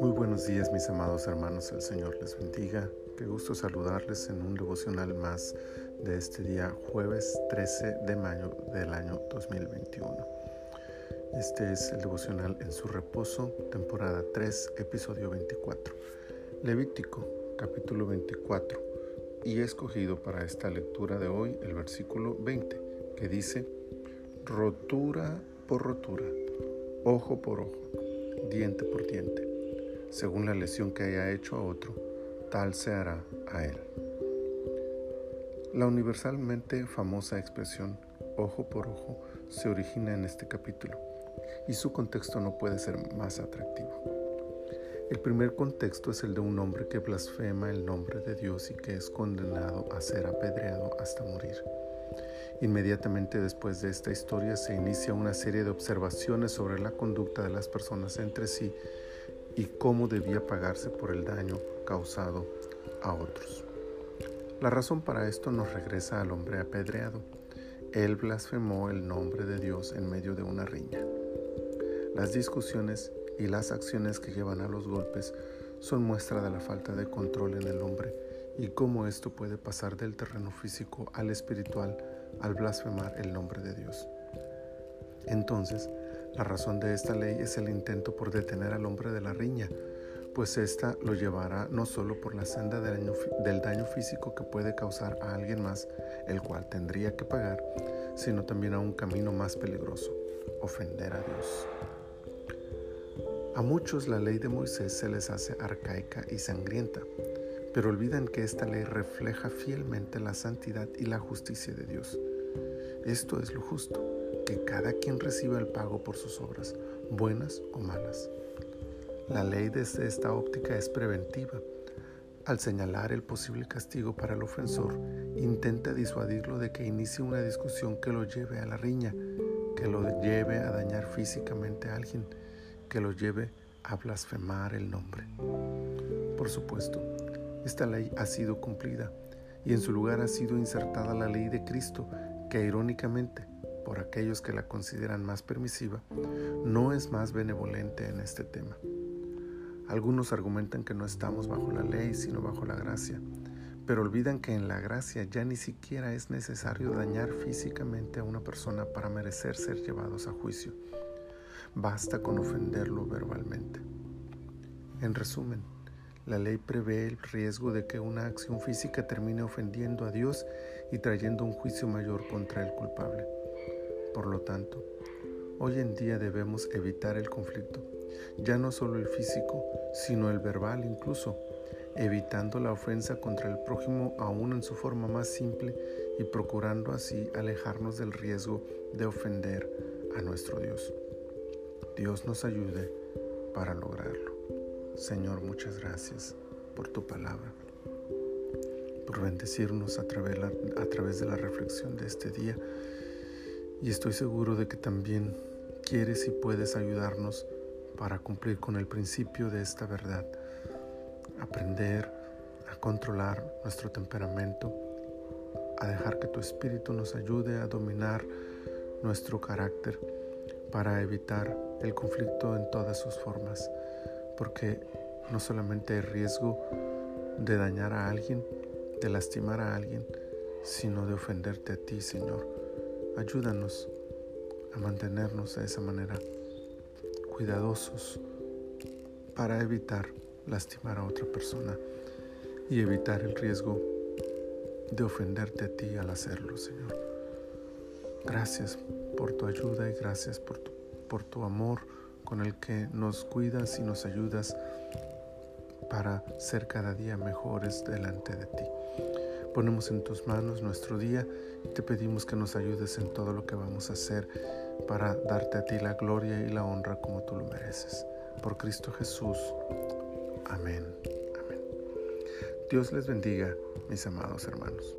Muy buenos días mis amados hermanos, el Señor les bendiga. Qué gusto saludarles en un devocional más de este día jueves 13 de mayo del año 2021. Este es el devocional en su reposo, temporada 3, episodio 24. Levítico, capítulo 24. Y he escogido para esta lectura de hoy el versículo 20, que dice, rotura por rotura, ojo por ojo, diente por diente, según la lesión que haya hecho a otro, tal se hará a él. La universalmente famosa expresión ojo por ojo se origina en este capítulo y su contexto no puede ser más atractivo. El primer contexto es el de un hombre que blasfema el nombre de Dios y que es condenado a ser apedreado hasta morir. Inmediatamente después de esta historia se inicia una serie de observaciones sobre la conducta de las personas entre sí y cómo debía pagarse por el daño causado a otros. La razón para esto nos regresa al hombre apedreado. Él blasfemó el nombre de Dios en medio de una riña. Las discusiones y las acciones que llevan a los golpes son muestra de la falta de control en el hombre y cómo esto puede pasar del terreno físico al espiritual al blasfemar el nombre de Dios. Entonces, la razón de esta ley es el intento por detener al hombre de la riña, pues ésta lo llevará no solo por la senda del daño, del daño físico que puede causar a alguien más, el cual tendría que pagar, sino también a un camino más peligroso, ofender a Dios. A muchos la ley de Moisés se les hace arcaica y sangrienta, pero olvidan que esta ley refleja fielmente la santidad y la justicia de Dios. Esto es lo justo, que cada quien reciba el pago por sus obras, buenas o malas. La ley desde esta óptica es preventiva. Al señalar el posible castigo para el ofensor, intenta disuadirlo de que inicie una discusión que lo lleve a la riña, que lo lleve a dañar físicamente a alguien, que lo lleve a blasfemar el nombre. Por supuesto, esta ley ha sido cumplida y en su lugar ha sido insertada la ley de Cristo, que irónicamente, por aquellos que la consideran más permisiva, no es más benevolente en este tema. Algunos argumentan que no estamos bajo la ley, sino bajo la gracia, pero olvidan que en la gracia ya ni siquiera es necesario dañar físicamente a una persona para merecer ser llevados a juicio. Basta con ofenderlo verbalmente. En resumen, la ley prevé el riesgo de que una acción física termine ofendiendo a Dios y trayendo un juicio mayor contra el culpable. Por lo tanto, hoy en día debemos evitar el conflicto, ya no solo el físico, sino el verbal incluso, evitando la ofensa contra el prójimo aún en su forma más simple y procurando así alejarnos del riesgo de ofender a nuestro Dios. Dios nos ayude para lograrlo. Señor, muchas gracias por tu palabra, por bendecirnos a través, de la reflexión de este día. Y estoy seguro de que también quieres y puedes ayudarnos para cumplir con el principio de esta verdad. Aprender a controlar nuestro temperamento, a dejar que tu espíritu nos ayude a dominar nuestro carácter para evitar el conflicto en todas sus formas, porque no solamente hay riesgo de dañar a alguien, de lastimar a alguien, sino de ofenderte a ti, Señor. Ayúdanos a mantenernos de esa manera cuidadosos para evitar lastimar a otra persona y evitar el riesgo de ofenderte a ti al hacerlo, Señor. Gracias por tu ayuda y gracias por tu por tu amor con el que nos cuidas y nos ayudas para ser cada día mejores delante de ti. Ponemos en tus manos nuestro día y te pedimos que nos ayudes en todo lo que vamos a hacer para darte a ti la gloria y la honra como tú lo mereces. Por Cristo Jesús. Amén. Dios les bendiga, mis amados hermanos.